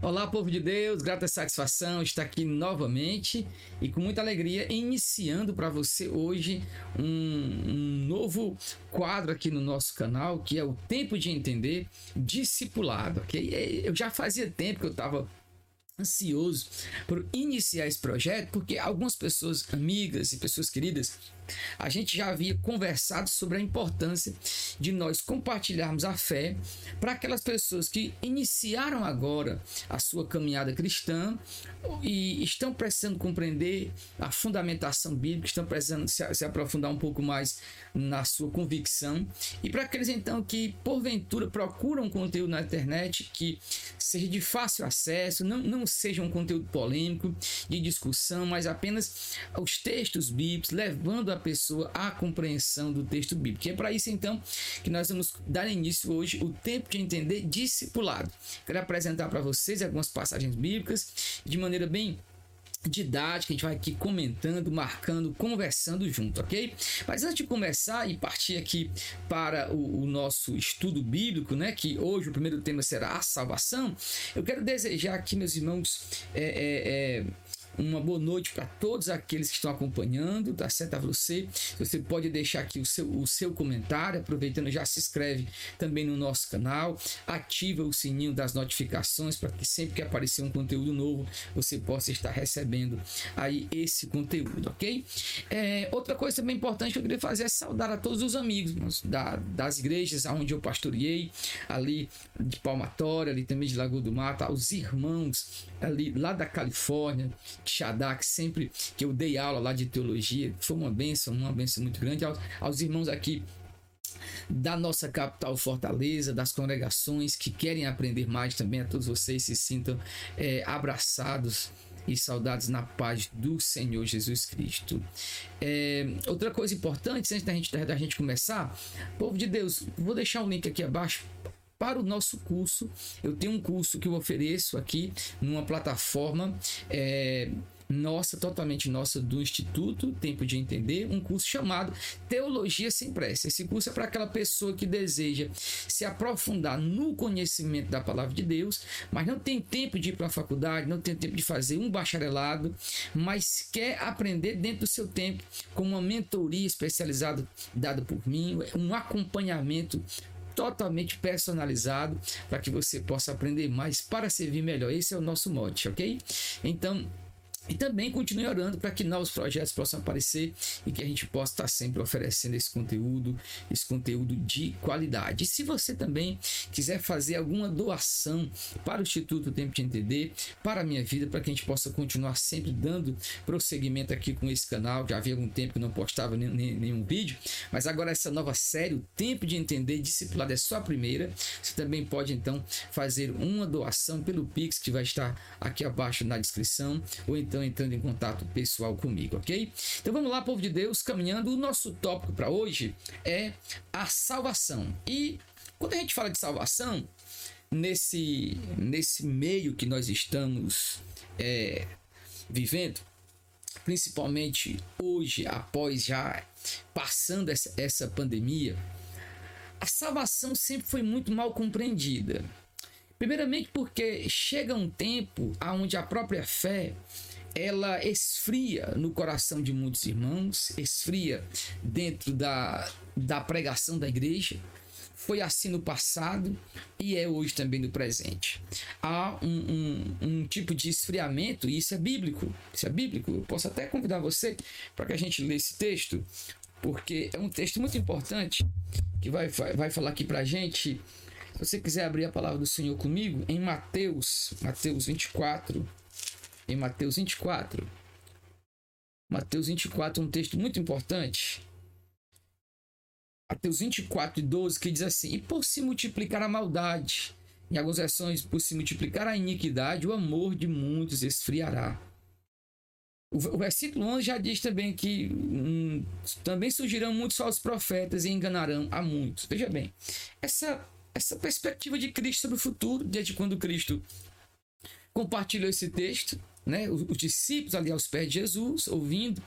Olá, povo de Deus, grata satisfação estar aqui novamente e com muita alegria iniciando para você hoje um, um, novo quadro aqui no nosso canal que é o Tempo de Entender Discipulado. Okay? Eu já fazia tempo que eu estava ansioso por iniciar esse projeto porque algumas pessoas amigas e pessoas queridas a gente já havia conversado sobre a importância de nós compartilharmos a fé para aquelas pessoas que iniciaram agora a sua caminhada cristã e estão precisando compreender a fundamentação bíblica, estão precisando se, se aprofundar um pouco mais na sua convicção, e para aqueles então que porventura procuram conteúdo na internet que seja de fácil acesso, não, não seja um conteúdo polêmico, de discussão, mas apenas os textos bíblicos, levando a pessoa à compreensão do texto bíblico. E é para isso então que nós vamos dar início hoje o tempo de entender discipulado. Quero apresentar para vocês algumas passagens bíblicas de maneira bem didática, a gente vai aqui comentando, marcando, conversando junto, ok? Mas antes de começar e partir aqui para o, o, nosso estudo bíblico, né? Que hoje o primeiro tema será a salvação, eu quero desejar aqui, meus irmãos, é, é, é uma boa noite para todos aqueles que estão acompanhando, tá certo? A você, você pode deixar aqui o seu, o seu comentário, aproveitando, já se inscreve também no nosso canal, ativa o sininho das notificações para que sempre que aparecer um conteúdo novo, você possa estar recebendo aí esse conteúdo, ok? É, outra coisa também importante que eu queria fazer é saudar a todos os amigos da, das igrejas onde eu pastoreei, ali de Palmatória, ali também de Lagoa do Mato, aos irmãos ali lá da Califórnia, Shadak, sempre que eu dei aula lá de teologia, foi uma benção, uma benção muito grande. Aos, aos irmãos aqui da nossa capital Fortaleza, das congregações que querem aprender mais também, a todos vocês se sintam é, abraçados e saudados na paz do Senhor Jesus Cristo. É, outra coisa importante, antes da gente, da gente começar, povo de Deus, vou deixar um link aqui abaixo para o nosso curso. Eu tenho um curso que eu ofereço aqui numa plataforma. É, nossa, totalmente nossa, do Instituto Tempo de Entender, um curso chamado Teologia Sem Pressa. Esse curso é para aquela pessoa que deseja se aprofundar no conhecimento da palavra de Deus, mas não tem tempo de ir para a faculdade, não tem tempo de fazer um bacharelado, mas quer aprender dentro do seu tempo, com uma mentoria especializada dada por mim, um acompanhamento totalmente personalizado para que você possa aprender mais para servir melhor. Esse é o nosso mote, ok? Então, e também continue orando para que novos projetos possam aparecer e que a gente possa estar sempre oferecendo esse conteúdo, esse conteúdo de qualidade. E se você também quiser fazer alguma doação para o Instituto Tempo de Entender, para a minha vida, para que a gente possa continuar sempre dando prosseguimento aqui com esse canal. Já havia algum tempo que não postava nenhum, nenhum vídeo, mas agora essa nova série, o Tempo de Entender, discipulado é só a primeira. Você também pode então fazer uma doação pelo Pix que vai estar aqui abaixo na descrição, ou então entrando em contato pessoal comigo, ok? Então vamos lá, povo de Deus, caminhando. O nosso tópico para hoje é a salvação. E quando a gente fala de salvação, nesse, nesse meio que nós estamos é, vivendo, principalmente hoje, após já passando essa, essa pandemia, a salvação sempre foi muito mal compreendida. Primeiramente porque chega um tempo onde a própria fé ela esfria no coração de muitos irmãos, esfria dentro da, da pregação da igreja. Foi assim no passado e é hoje também no presente. Há um, um, um tipo de esfriamento, e isso é bíblico. Isso é bíblico. Eu posso até convidar você para que a gente lê esse texto, porque é um texto muito importante que vai, vai, vai falar aqui para a gente. Se você quiser abrir a palavra do Senhor comigo, em Mateus, Mateus 24, em Mateus 24. Mateus 24 é um texto muito importante. Mateus 24 e 12 que diz assim: E por se multiplicar a maldade, em algumas versões, por se multiplicar a iniquidade, o amor de muitos esfriará. O, versículo 11 já diz também que hum, também surgirão muitos falsos profetas e enganarão a muitos. Veja bem, essa, essa perspectiva de Cristo sobre o futuro, desde quando Cristo compartilhou esse texto, né, os, discípulos ali aos pés de Jesus, ouvindo,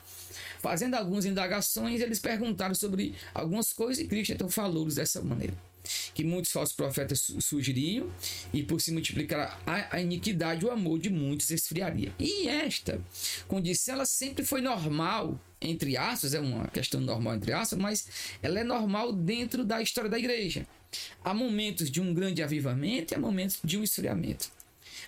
fazendo algumas indagações, eles perguntaram sobre algumas coisas e Cristo então falou-lhes dessa maneira. Que muitos falsos profetas surgiriam e por se multiplicar a, a iniquidade, o amor de muitos esfriaria. E esta condição ela sempre foi normal, entre aspas, é uma questão normal entre aspas, mas ela é normal dentro da história da igreja. Há momentos de um grande avivamento e há momentos de um esfriamento.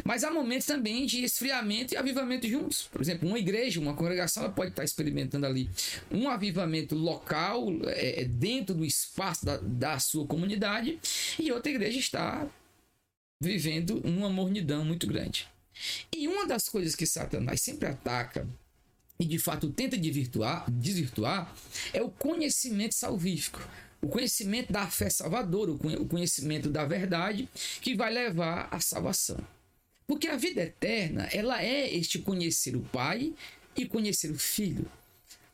Mas há momentos também de esfriamento e avivamento juntos. Por exemplo, uma igreja, uma congregação, ela pode estar experimentando ali um avivamento local, é, dentro do espaço da, da sua comunidade, e outra igreja está vivendo uma mornidão muito grande. E uma das coisas que Satanás sempre ataca e de fato tenta desvirtuar, desvirtuar é o conhecimento salvífico o conhecimento da fé salvadora, o conhecimento da verdade que vai levar à salvação. Porque a vida eterna, ela é este conhecer o Pai e conhecer o Filho.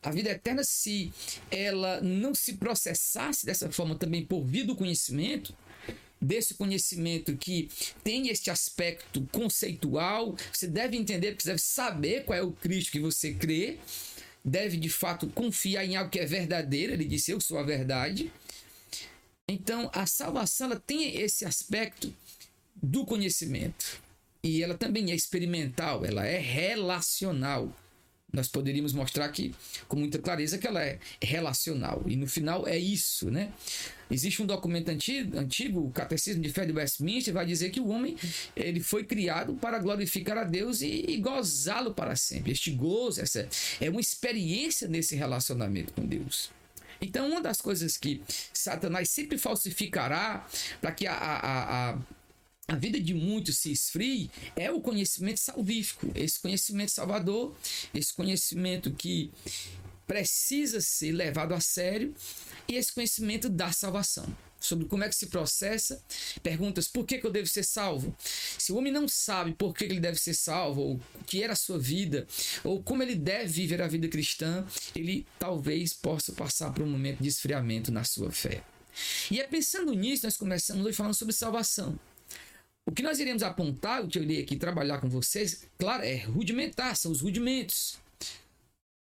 A vida eterna, se ela não se processasse dessa forma também por via do conhecimento, desse conhecimento que tem este aspecto conceitual, você deve entender, você deve saber qual é o Cristo que você crê, deve de fato confiar em algo que é verdadeiro, ele disse: Eu sou a verdade. Então, a salvação ela tem esse aspecto do conhecimento e ela também é experimental, ela é relacional. Nós poderíamos mostrar aqui com muita clareza que ela é relacional. E no final é isso, né? Existe um documento antigo, antigo o Catecismo de Fé de Westminster, vai dizer que o homem ele foi criado para glorificar a Deus e, e gozá-lo para sempre. Este gozo, essa é uma experiência nesse relacionamento com Deus. Então, uma das coisas que Satanás sempre falsificará para que a, a, a a vida de muitos se esfrie é o conhecimento salvífico, esse conhecimento salvador, esse conhecimento que precisa ser levado a sério e esse conhecimento da salvação. Sobre como é que se processa, perguntas por que, que eu devo ser salvo? Se o homem não sabe por que ele deve ser salvo, ou o que era a sua vida, ou como ele deve viver a vida cristã, ele talvez possa passar por um momento de esfriamento na sua fé. E é pensando nisso, nós começamos hoje falando sobre salvação. O que nós iremos apontar, o que eu irei aqui trabalhar com vocês, claro, é rudimentar, são os rudimentos.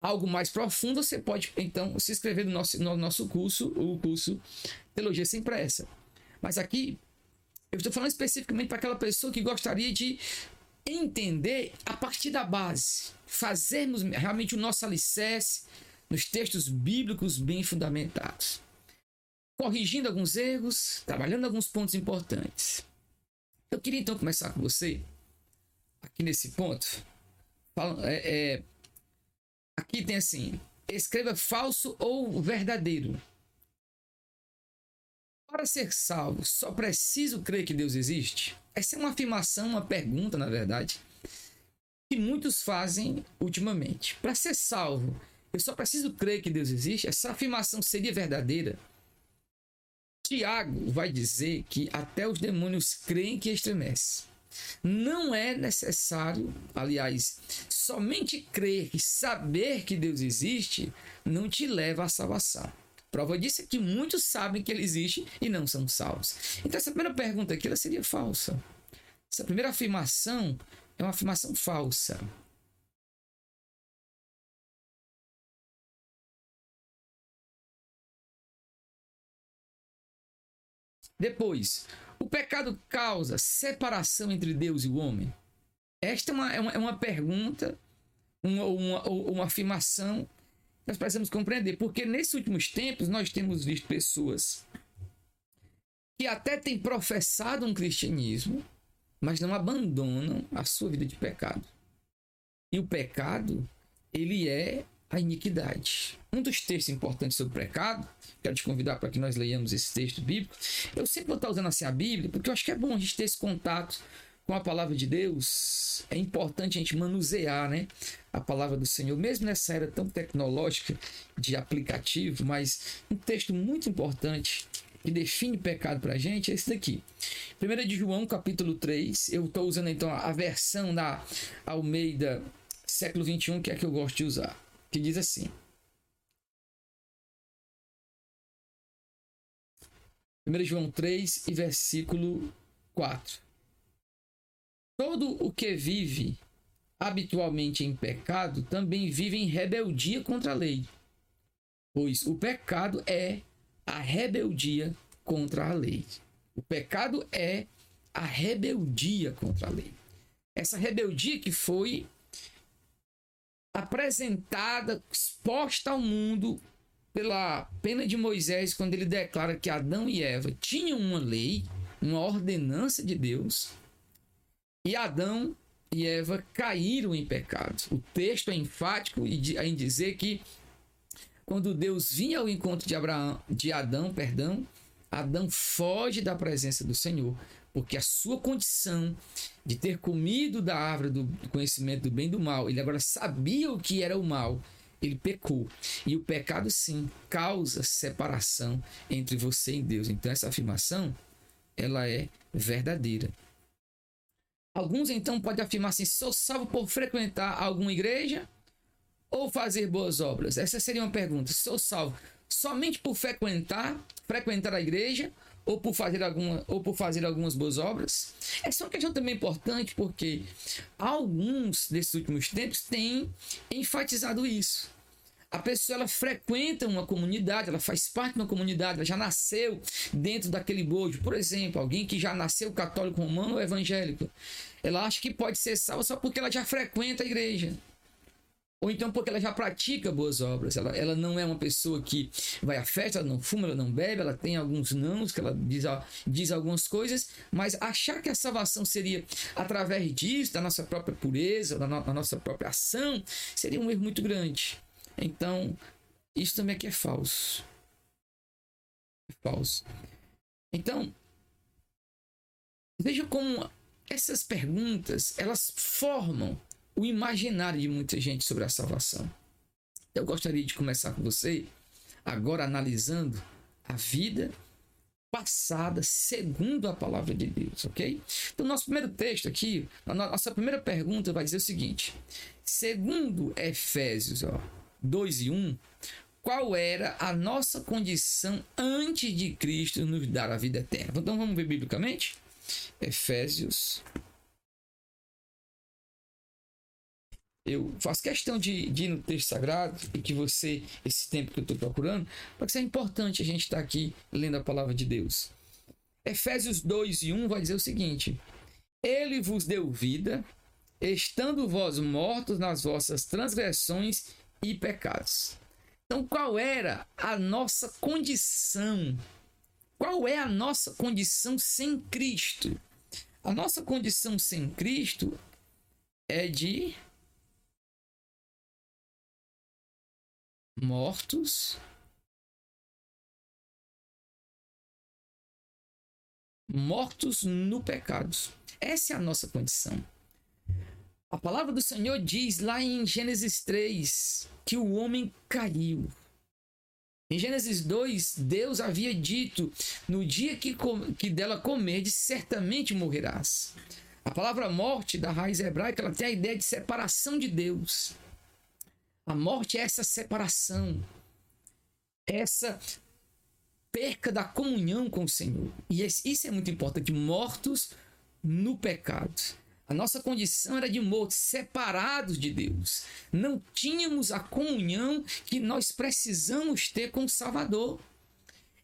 Algo mais profundo, você pode então se inscrever no nosso, no nosso curso, o curso Teologia Sem Pressa. Mas aqui, eu estou falando especificamente para aquela pessoa que gostaria de entender a partir da base, fazermos realmente o nosso alicerce nos textos bíblicos bem fundamentados, corrigindo alguns erros, trabalhando alguns pontos importantes. Eu queria então começar com você, aqui nesse ponto. É, é, aqui tem assim: escreva falso ou verdadeiro. Para ser salvo, só preciso crer que Deus existe? Essa é uma afirmação, uma pergunta, na verdade, que muitos fazem ultimamente. Para ser salvo, eu só preciso crer que Deus existe? Essa afirmação seria verdadeira? Tiago vai dizer que até os demônios creem que estremece. Não é necessário, aliás, somente crer e saber que Deus existe não te leva à salvação. Prova disso é que muitos sabem que ele existe e não são salvos. Então essa primeira pergunta aqui ela seria falsa. Essa primeira afirmação é uma afirmação falsa. Depois, o pecado causa separação entre Deus e o homem? Esta é uma, é uma, é uma pergunta, uma, uma, uma afirmação que nós precisamos compreender, porque nesses últimos tempos nós temos visto pessoas que até têm professado um cristianismo, mas não abandonam a sua vida de pecado. E o pecado, ele é a iniquidade. Um dos textos importantes sobre o pecado, quero te convidar para que nós leiamos esse texto bíblico. Eu sempre vou estar usando assim a Bíblia, porque eu acho que é bom a gente ter esse contato com a palavra de Deus. É importante a gente manusear né, a palavra do Senhor, mesmo nessa era tão tecnológica de aplicativo, mas um texto muito importante que define pecado para a gente é esse daqui. 1 de João, capítulo 3. Eu estou usando então a versão da Almeida século 21, que é a que eu gosto de usar que diz assim: 1 João 3 e versículo 4. Todo o que vive habitualmente em pecado também vive em rebeldia contra a lei, pois o pecado é a rebeldia contra a lei. O pecado é a rebeldia contra a lei. Essa rebeldia que foi apresentada, exposta ao mundo pela pena de Moisés, quando ele declara que Adão e Eva tinham uma lei, uma ordenança de Deus, e Adão e Eva caíram em pecado. O texto é enfático em dizer que quando Deus vinha ao encontro de Abraão, de Adão, perdão, Adão foge da presença do Senhor, porque a sua condição de ter comido da árvore do conhecimento do bem e do mal, ele agora sabia o que era o mal, ele pecou. E o pecado sim causa separação entre você e Deus. Então essa afirmação, ela é verdadeira. Alguns então podem afirmar assim: sou salvo por frequentar alguma igreja ou fazer boas obras? Essa seria uma pergunta. Sou salvo somente por frequentar, frequentar a igreja ou por fazer alguma ou por fazer algumas boas obras? Essa é uma questão também importante porque alguns desses últimos tempos têm enfatizado isso. A pessoa ela frequenta uma comunidade, ela faz parte de uma comunidade, ela já nasceu dentro daquele bojo. Por exemplo, alguém que já nasceu católico romano ou evangélico, ela acha que pode ser salva só porque ela já frequenta a igreja. Ou então porque ela já pratica boas obras. Ela, ela não é uma pessoa que vai à festa, ela não fuma, ela não bebe, ela tem alguns nãos, que ela diz, diz algumas coisas, mas achar que a salvação seria através disso, da nossa própria pureza, da, no, da nossa própria ação, seria um erro muito grande. Então, isso também aqui é falso. É falso. Então, veja como essas perguntas, elas formam o imaginário de muita gente sobre a salvação. Eu gostaria de começar com você agora analisando a vida passada segundo a palavra de Deus, ok? Então, nosso primeiro texto aqui, a nossa primeira pergunta vai dizer o seguinte: segundo Efésios ó, 2 e 1, qual era a nossa condição antes de Cristo nos dar a vida eterna? Então, vamos ver biblicamente? Efésios eu faço questão de, de ir no texto sagrado e que você, esse tempo que eu estou procurando, porque é importante a gente estar tá aqui lendo a palavra de Deus. Efésios 2 e 1 vai dizer o seguinte: Ele vos deu vida, estando vós mortos nas vossas transgressões e pecados. Então, qual era a nossa condição? Qual é a nossa condição sem Cristo? A nossa condição sem Cristo é de mortos, mortos no pecado. Essa é a nossa condição. A palavra do Senhor diz lá em Gênesis 3 que o homem caiu. Em Gênesis 2, Deus havia dito: No dia que, que dela comerdes, certamente morrerás. A palavra morte da raiz hebraica ela tem a ideia de separação de Deus. A morte é essa separação, essa perca da comunhão com o Senhor. E isso é muito importante. Mortos no pecado. A nossa condição era de mortos, separados de Deus. Não tínhamos a comunhão que nós precisamos ter com o Salvador.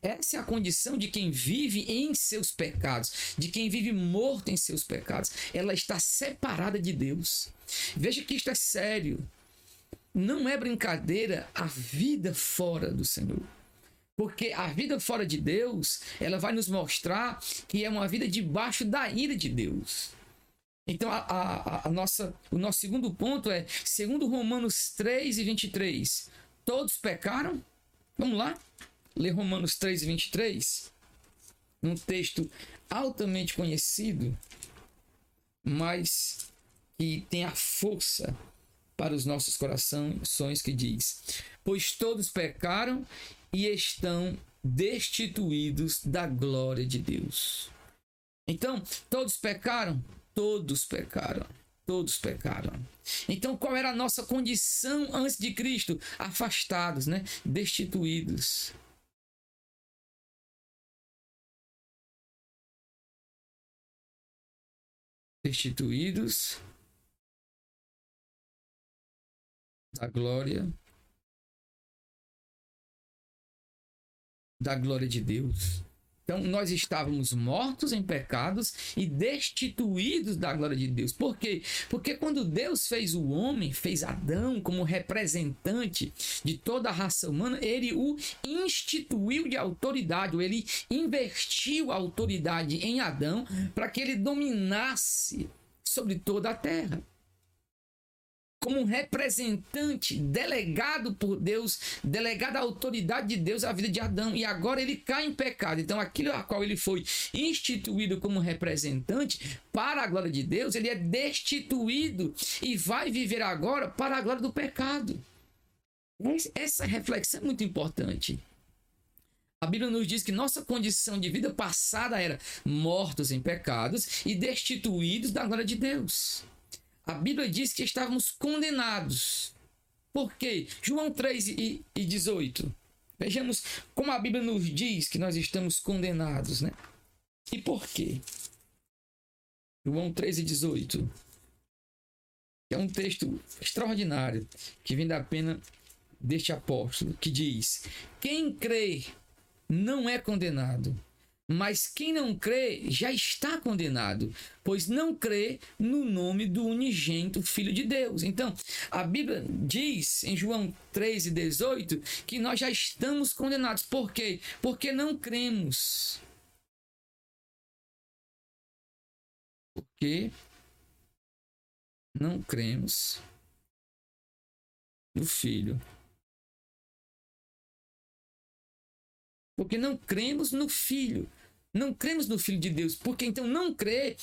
Essa é a condição de quem vive em seus pecados, de quem vive morto em seus pecados. Ela está separada de Deus. Veja que isto é sério. Não é brincadeira a vida fora do Senhor. Porque a vida fora de Deus, ela vai nos mostrar que é uma vida debaixo da ira de Deus. Então, a, a, a, nossa, o nosso segundo ponto é, segundo Romanos 3 e 23, todos pecaram? Vamos lá? Ler Romanos 3 e 23. Um texto altamente conhecido, mas que tem a força para os nossos corações que diz: Pois todos pecaram e estão destituídos da glória de Deus. Então, todos pecaram? Todos pecaram. Todos pecaram. Então, qual era a nossa condição antes de Cristo? Afastados, né? Destituídos. Destituídos da glória da glória de Deus. Então, nós estávamos mortos em pecados e destituídos da glória de Deus. Por quê? Porque quando Deus fez o homem, fez Adão como representante de toda a raça humana, ele o instituiu de autoridade, ele investiu a autoridade em Adão para que ele dominasse sobre toda a terra como um representante delegado por Deus, delegado à autoridade de Deus à vida de Adão. E agora ele cai em pecado. Então, aquilo a qual ele foi instituído como representante para a glória de Deus, ele é destituído e vai viver agora para a glória do pecado. Essa reflexão é muito importante. A Bíblia nos diz que nossa condição de vida passada era mortos em pecados e destituídos da glória de Deus a Bíblia diz que estávamos condenados. Por quê? João 3 e, e 18. Vejamos como a Bíblia nos diz que nós estamos condenados, né? E por quê? João 3 e 18. É um texto extraordinário que vem da pena deste apóstolo, que diz: Quem crê não é condenado mas quem não crê já está condenado, pois não crê no nome do unigênito Filho de Deus. Então, a Bíblia diz em João 3,18 que nós já estamos condenados. Por quê? Porque não cremos. Porque não cremos no Filho. Porque não cremos no Filho. Não cremos no Filho de Deus, porque então não crê.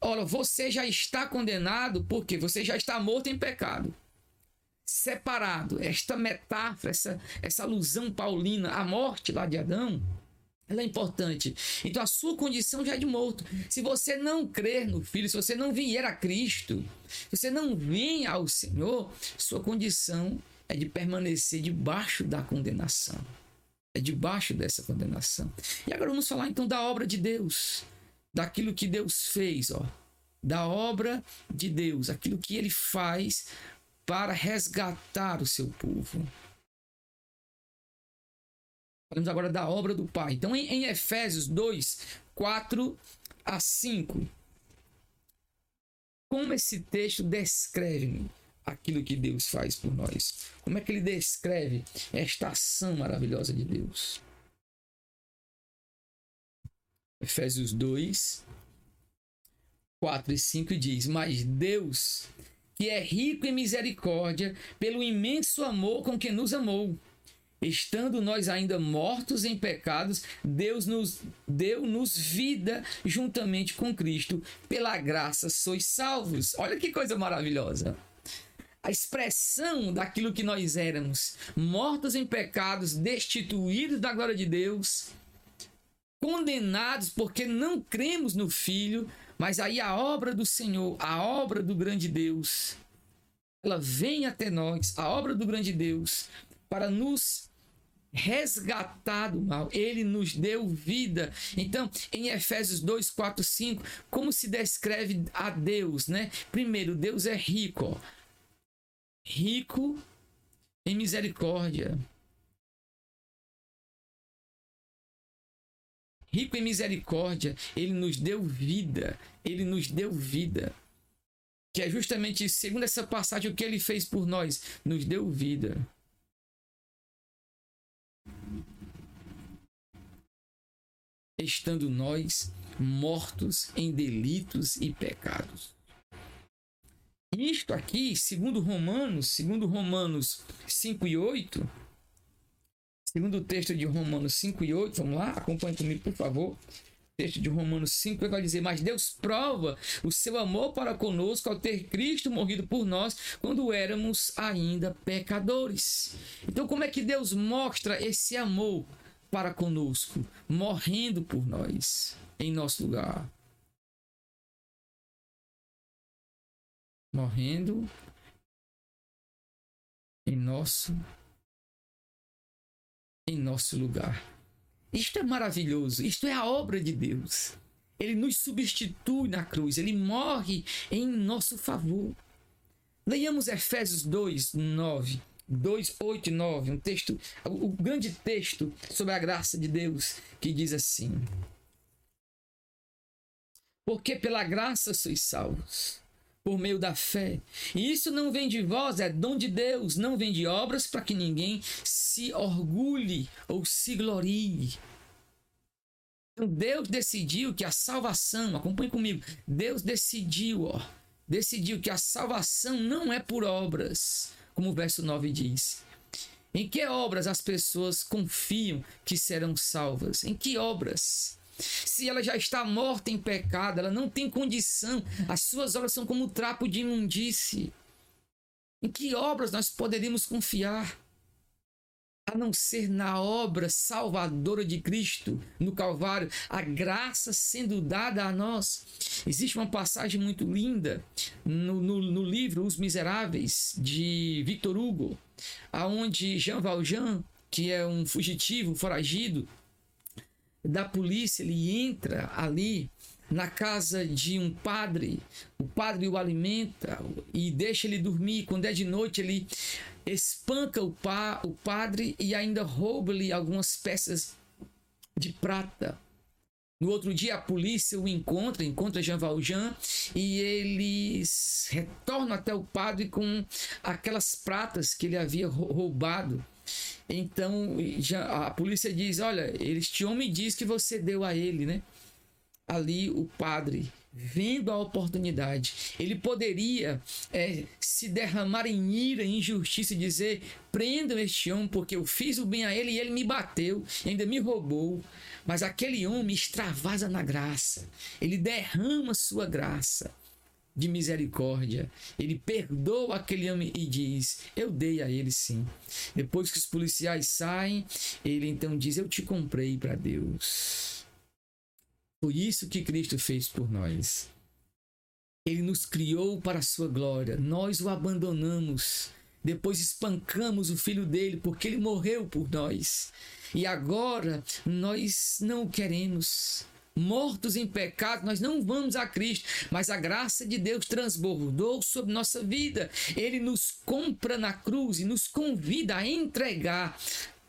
Olha, você já está condenado porque você já está morto em pecado. Separado. Esta metáfora, essa, essa alusão paulina à morte lá de Adão, ela é importante. Então a sua condição já é de morto. Se você não crer no Filho, se você não vier a Cristo, se você não vem ao Senhor, sua condição é de permanecer debaixo da condenação é debaixo dessa condenação. E agora vamos falar então da obra de Deus, daquilo que Deus fez, ó, da obra de Deus, aquilo que ele faz para resgatar o seu povo. Falamos agora da obra do Pai. Então, em, em Efésios 2, 4 a 5, como esse texto descreve aquilo que Deus faz por nós. Como é que ele descreve esta ação maravilhosa de Deus? Efésios 2, 4 e 5 diz: Mas Deus, que é rico em misericórdia, pelo imenso amor com que nos amou, estando nós ainda mortos em pecados, Deus nos deu-nos vida juntamente com Cristo. Pela graça sois salvos. Olha que coisa maravilhosa a expressão daquilo que nós éramos, mortos em pecados, destituídos da glória de Deus, condenados porque não cremos no Filho, mas aí a obra do Senhor, a obra do grande Deus, ela vem até nós, a obra do grande Deus, para nos resgatar do mal. Ele nos deu vida. Então, em Efésios 2, 4, 5, como se descreve a Deus, né? Primeiro, Deus é rico. Ó rico em misericórdia. Rico em misericórdia, ele nos deu vida, ele nos deu vida. Que é justamente segundo essa passagem o que ele fez por nós, nos deu vida. Estando nós mortos em delitos e pecados. Isto aqui, segundo Romanos, segundo Romanos 5 e 8, segundo o texto de Romanos 5 e 8, vamos lá, acompanhe comigo, por favor. texto de Romanos 5 vai dizer: Mas Deus prova o seu amor para conosco ao ter Cristo morrido por nós quando éramos ainda pecadores. Então, como é que Deus mostra esse amor para conosco? Morrendo por nós, em nosso lugar. Morrendo em nosso em nosso lugar. Isto é maravilhoso, isto é a obra de Deus. Ele nos substitui na cruz, ele morre em nosso favor. Leiamos Efésios 2, 9 2, 8 e 9, um texto, o grande texto sobre a graça de Deus, que diz assim: Porque pela graça sois salvos, por meio da fé. E isso não vem de vós, é dom de Deus, não vem de obras para que ninguém se orgulhe ou se glorie. Então Deus decidiu que a salvação, acompanhe comigo, Deus decidiu, ó, decidiu que a salvação não é por obras, como o verso 9 diz. Em que obras as pessoas confiam que serão salvas? Em que obras? Se ela já está morta em pecado, ela não tem condição, as suas obras são como trapo de imundície. Em que obras nós poderíamos confiar? a não ser na obra salvadora de Cristo no Calvário, a graça sendo dada a nós. Existe uma passagem muito linda no, no, no livro Os Miseráveis, de Victor Hugo, aonde Jean Valjean, que é um fugitivo, foragido da polícia, ele entra ali na casa de um padre, o padre o alimenta e deixa ele dormir. Quando é de noite, ele espanca o, pa, o padre e ainda rouba-lhe algumas peças de prata. No outro dia, a polícia o encontra, encontra Jean Valjean e eles retornam até o padre com aquelas pratas que ele havia roubado. Então a polícia diz: Olha, este homem diz que você deu a ele, né? Ali o padre vendo a oportunidade, ele poderia é, se derramar em ira, em injustiça e dizer: prendam este homem, porque eu fiz o bem a ele e ele me bateu ainda me roubou. Mas aquele homem extravasa na graça, ele derrama sua graça de misericórdia. Ele perdoa aquele homem e diz: Eu dei a ele sim. Depois que os policiais saem, ele então diz: Eu te comprei para Deus. Foi isso que Cristo fez por nós. Ele nos criou para a sua glória. Nós o abandonamos. Depois espancamos o filho dele porque ele morreu por nós. E agora nós não o queremos. Mortos em pecado, nós não vamos a Cristo, mas a graça de Deus transbordou sobre nossa vida. Ele nos compra na cruz e nos convida a entregar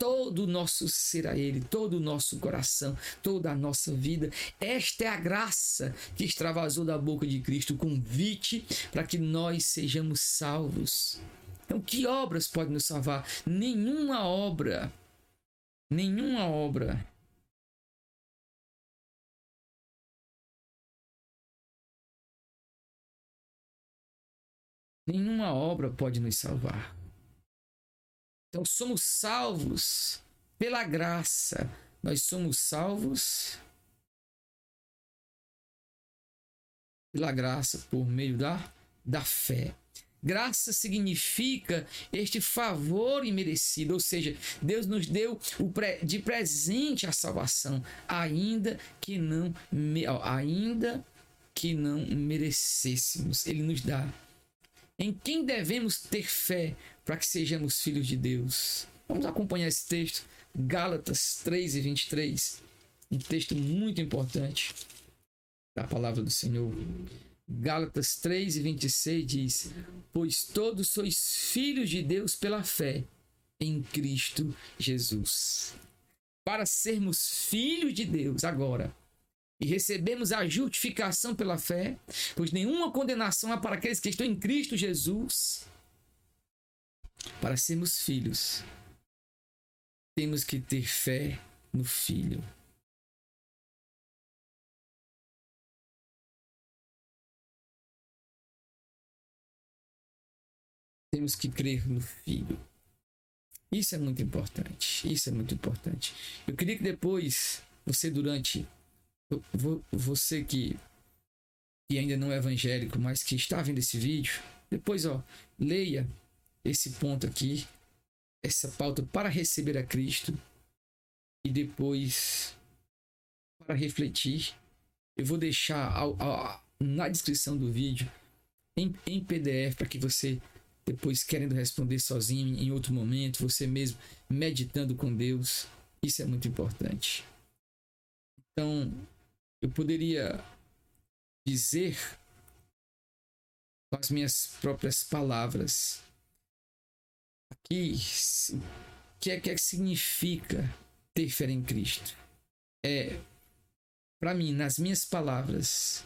todo o nosso ser a Ele, todo o nosso coração, toda a nossa vida. Esta é a graça que extravasou da boca de Cristo, o convite para que nós sejamos salvos. Então, que obras podem nos salvar? Nenhuma obra, nenhuma obra. Nenhuma obra pode nos salvar. Então somos salvos pela graça. Nós somos salvos pela graça por meio da, da fé. Graça significa este favor imerecido, ou seja, Deus nos deu de presente a salvação, ainda que não ainda que não merecêssemos. Ele nos dá. Em quem devemos ter fé para que sejamos filhos de Deus. Vamos acompanhar esse texto, Gálatas 3 e 23, um texto muito importante da palavra do Senhor. Gálatas 3 e 26 diz: Pois todos sois filhos de Deus pela fé em Cristo Jesus. Para sermos filhos de Deus agora e recebemos a justificação pela fé, pois nenhuma condenação há para aqueles que estão em Cristo Jesus para sermos filhos, temos que ter fé no Filho. Temos que crer no Filho. Isso é muito importante. Isso é muito importante. Eu queria que depois você durante você que, que ainda não é evangélico, mas que está vendo esse vídeo, depois ó, leia esse ponto aqui, essa pauta para receber a Cristo e depois para refletir. Eu vou deixar na descrição do vídeo em, em PDF para que você depois querendo responder sozinho em outro momento, você mesmo meditando com Deus, isso é muito importante. Então, eu poderia dizer com as minhas próprias palavras aqui o que é que significa ter fé em Cristo. É, para mim, nas minhas palavras,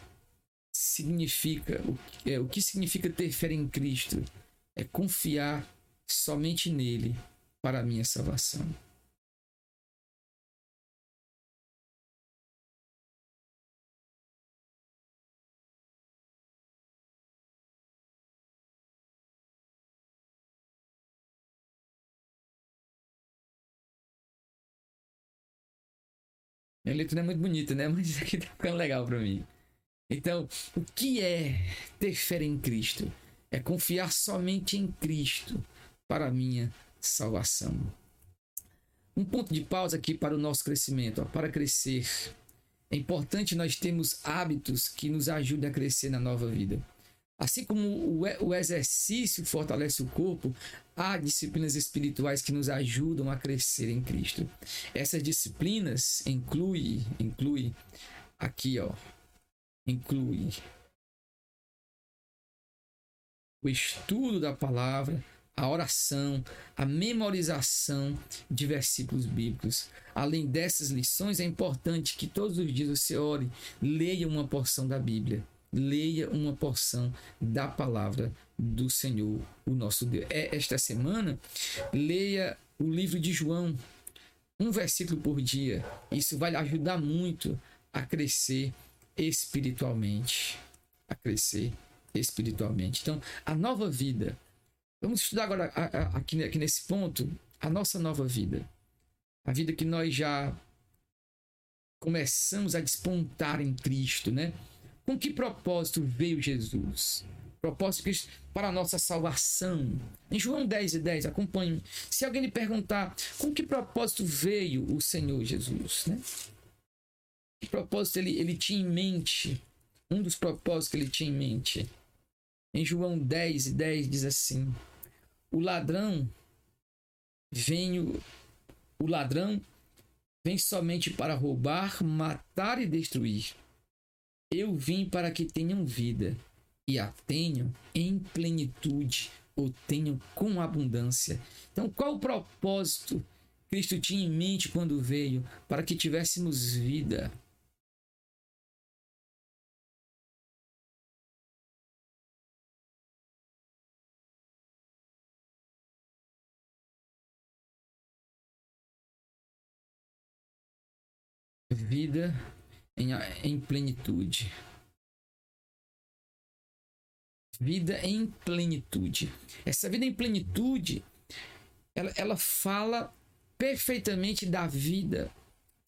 significa o, é, o que significa ter fé em Cristo é confiar somente nele para a minha salvação. Minha não é muito bonita, né? Mas isso aqui tá ficando legal para mim. Então, o que é ter fé em Cristo? É confiar somente em Cristo para a minha salvação. Um ponto de pausa aqui para o nosso crescimento, ó, para crescer. É importante nós termos hábitos que nos ajudem a crescer na nova vida. Assim como o exercício fortalece o corpo, há disciplinas espirituais que nos ajudam a crescer em Cristo. Essas disciplinas inclui, inclui aqui, ó, inclui o estudo da palavra, a oração, a memorização de versículos bíblicos. Além dessas lições, é importante que todos os dias você ore, leia uma porção da Bíblia leia uma porção da palavra do Senhor, o nosso Deus. É, esta semana, leia o livro de João, um versículo por dia. Isso vai ajudar muito a crescer espiritualmente. A crescer espiritualmente. Então, a nova vida. Vamos estudar agora aqui, aqui nesse ponto a nossa nova vida. A vida que nós já começamos a despontar em Cristo, né? Com que propósito veio Jesus? Propósito para a nossa salvação. Em João 10 e 10, acompanhe. Se alguém lhe perguntar com que propósito veio o Senhor Jesus, né? Que propósito ele, ele tinha em mente? Um dos propósitos que ele tinha em mente. Em João 10 e 10 diz assim: O ladrão vem o ladrão vem somente para roubar, matar e destruir. Eu vim para que tenham vida e a tenham em plenitude, ou tenham com abundância. Então, qual o propósito Cristo tinha em mente quando veio? Para que tivéssemos vida. Vida em, em plenitude. Vida em plenitude. Essa vida em plenitude, ela, ela fala perfeitamente da vida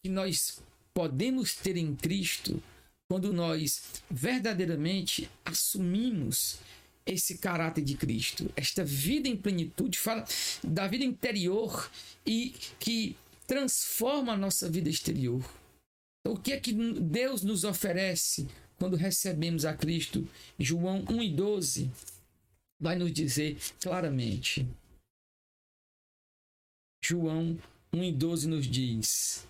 que nós podemos ter em Cristo quando nós verdadeiramente assumimos esse caráter de Cristo. Esta vida em plenitude fala da vida interior e que transforma a nossa vida exterior. O que é que Deus nos oferece quando recebemos a Cristo? João 1 e 12 vai nos dizer claramente. João 1 e 12 nos diz: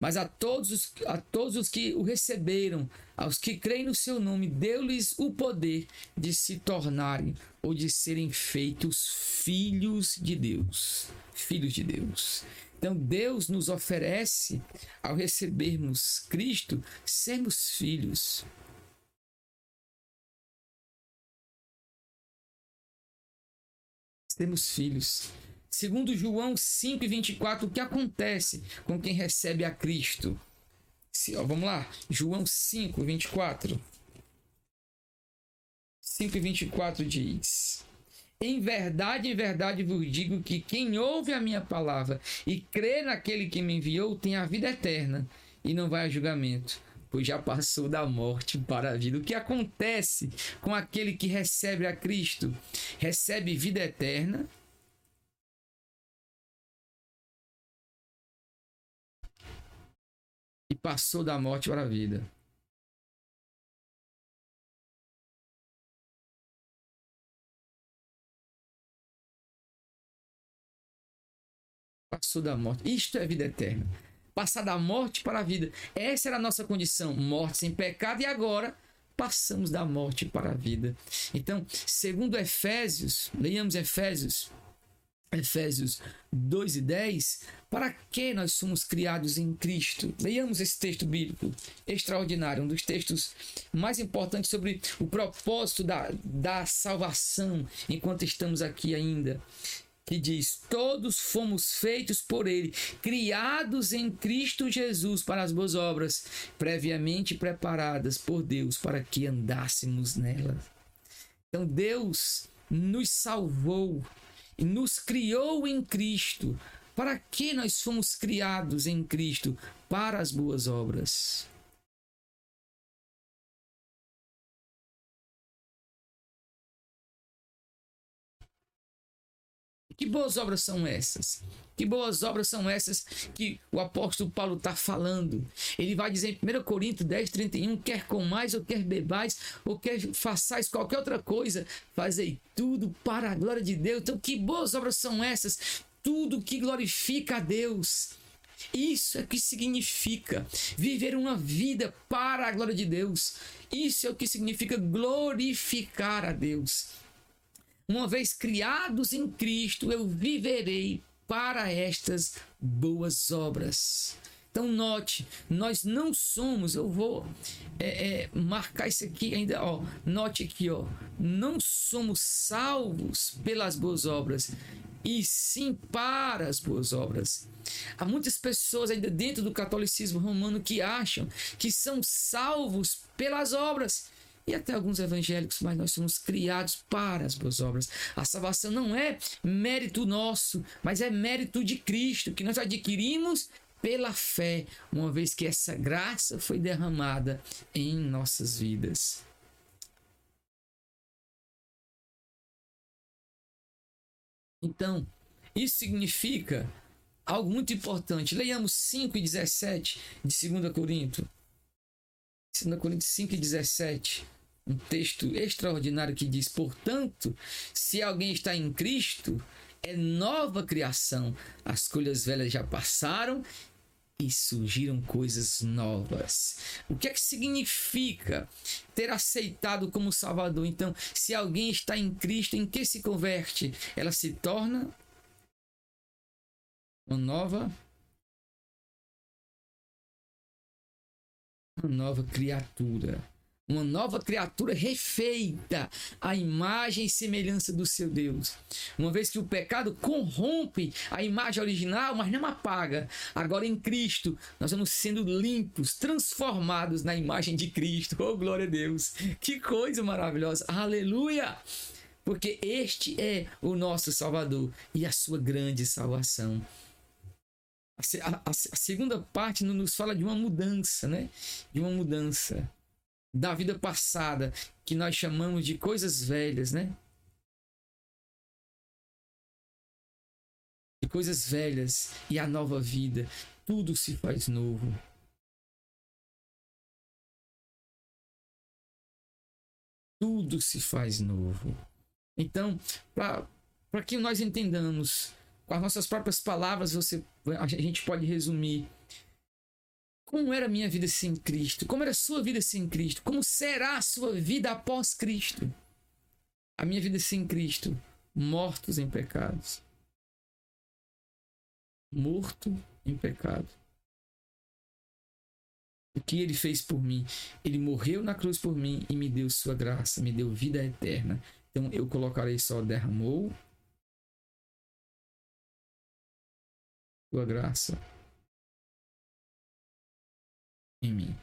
Mas a todos, os, a todos os que o receberam, aos que creem no seu nome, deu-lhes o poder de se tornarem ou de serem feitos filhos de Deus. Filhos de Deus. Então Deus nos oferece, ao recebermos Cristo, sermos filhos. Sermos filhos. Segundo João 5 e 24, o que acontece com quem recebe a Cristo? Se, ó, vamos lá, João 5, 24. 5 e 24 diz: em verdade, em verdade vos digo que quem ouve a minha palavra e crê naquele que me enviou tem a vida eterna e não vai a julgamento, pois já passou da morte para a vida. O que acontece com aquele que recebe a Cristo? Recebe vida eterna. E passou da morte para a vida. Passou da morte. Isto é vida eterna. Passar da morte para a vida. Essa era a nossa condição. Morte sem pecado e agora passamos da morte para a vida. Então, segundo Efésios, leiamos Efésios, Efésios 2 e 10, para que nós somos criados em Cristo? Leiamos esse texto bíblico extraordinário, um dos textos mais importantes sobre o propósito da, da salvação enquanto estamos aqui ainda. Que diz: Todos fomos feitos por Ele, criados em Cristo Jesus para as boas obras, previamente preparadas por Deus para que andássemos nelas. Então Deus nos salvou e nos criou em Cristo. Para que nós fomos criados em Cristo? Para as boas obras. Que boas obras são essas? Que boas obras são essas que o apóstolo Paulo está falando? Ele vai dizer em 1 Coríntios 10, 31: quer com mais, ou quer bebais, ou quer façais qualquer outra coisa, fazei tudo para a glória de Deus. Então, que boas obras são essas? Tudo que glorifica a Deus. Isso é o que significa viver uma vida para a glória de Deus. Isso é o que significa glorificar a Deus. Uma vez criados em Cristo, eu viverei para estas boas obras. Então note, nós não somos, eu vou é, é, marcar isso aqui ainda, ó, note aqui, ó, não somos salvos pelas boas obras, e sim para as boas obras. Há muitas pessoas ainda dentro do catolicismo romano que acham que são salvos pelas obras e até alguns evangélicos, mas nós somos criados para as boas obras. A salvação não é mérito nosso, mas é mérito de Cristo, que nós adquirimos pela fé, uma vez que essa graça foi derramada em nossas vidas. Então, isso significa algo muito importante. Leiamos 5 e 17 de 2 Coríntios. 2 Coríntios 5 e 17 um texto extraordinário que diz: Portanto, se alguém está em Cristo, é nova criação. As coisas velhas já passaram e surgiram coisas novas. O que é que significa ter aceitado como Salvador? Então, se alguém está em Cristo, em que se converte? Ela se torna uma nova uma nova criatura uma nova criatura refeita à imagem e semelhança do seu Deus. Uma vez que o pecado corrompe a imagem original, mas não apaga. Agora em Cristo, nós vamos sendo limpos, transformados na imagem de Cristo. Oh, glória a Deus! Que coisa maravilhosa! Aleluia! Porque este é o nosso Salvador e a sua grande salvação. A, a, a segunda parte nos fala de uma mudança, né? De uma mudança da vida passada, que nós chamamos de coisas velhas, né? De coisas velhas e a nova vida, tudo se faz novo. Tudo se faz novo. Então, para que nós entendamos, com as nossas próprias palavras, você, a gente pode resumir como era minha vida sem Cristo? Como era sua vida sem Cristo? Como será a sua vida após Cristo? A minha vida sem Cristo, mortos em pecados. Morto em pecado. O que ele fez por mim? Ele morreu na cruz por mim e me deu sua graça, me deu vida eterna. Então eu colocarei só derramou sua graça em mim.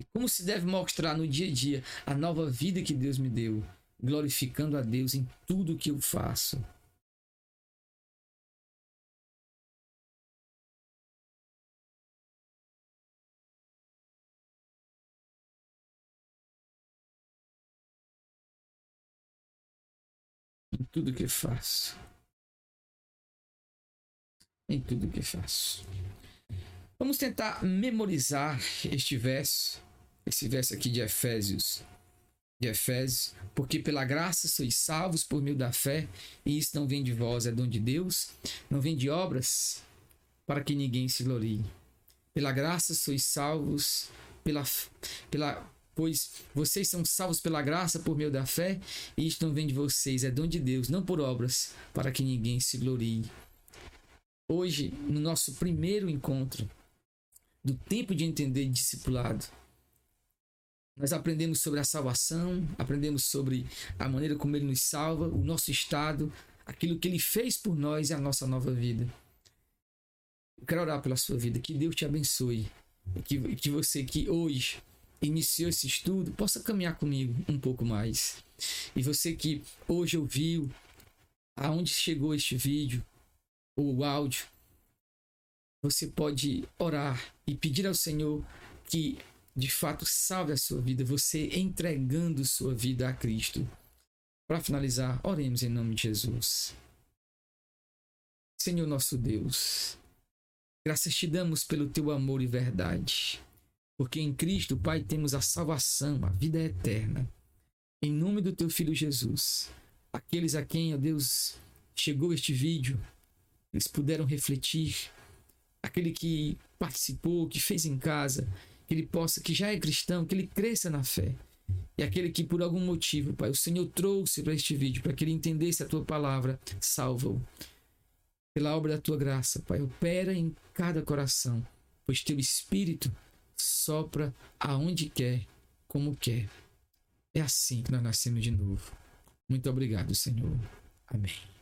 E como se deve mostrar no dia a dia a nova vida que Deus me deu, glorificando a Deus em tudo que eu faço. Em tudo que faço em tudo que faço. Vamos tentar memorizar este verso, esse verso aqui de Efésios. De Efésios, porque pela graça sois salvos por meio da fé, e isso não vem de vós, é dom de Deus, não vem de obras, para que ninguém se glorie. Pela graça sois salvos pela, pela, pois vocês são salvos pela graça por meio da fé, e isto não vem de vocês, é dom de Deus, não por obras, para que ninguém se glorie. Hoje, no nosso primeiro encontro do tempo de entender discipulado, nós aprendemos sobre a salvação, aprendemos sobre a maneira como ele nos salva, o nosso estado, aquilo que ele fez por nós e a nossa nova vida. Eu quero orar pela sua vida, que Deus te abençoe, que, que você que hoje iniciou esse estudo possa caminhar comigo um pouco mais. E você que hoje ouviu aonde chegou este vídeo ou o áudio, você pode orar e pedir ao Senhor que de fato salve a sua vida, você entregando sua vida a Cristo. Para finalizar, oremos em nome de Jesus. Senhor nosso Deus, graças te damos pelo teu amor e verdade. Porque em Cristo, Pai, temos a salvação, a vida eterna. Em nome do teu filho Jesus, aqueles a quem, ó Deus, chegou este vídeo, eles puderam refletir, aquele que participou, que fez em casa, que ele possa, que já é cristão, que ele cresça na fé. E aquele que por algum motivo, Pai, o Senhor trouxe para este vídeo, para que ele entendesse a tua palavra, salva-o. Pela obra da tua graça, Pai, opera em cada coração, pois teu Espírito sopra aonde quer, como quer. É assim que nós nascemos de novo. Muito obrigado, Senhor. Amém.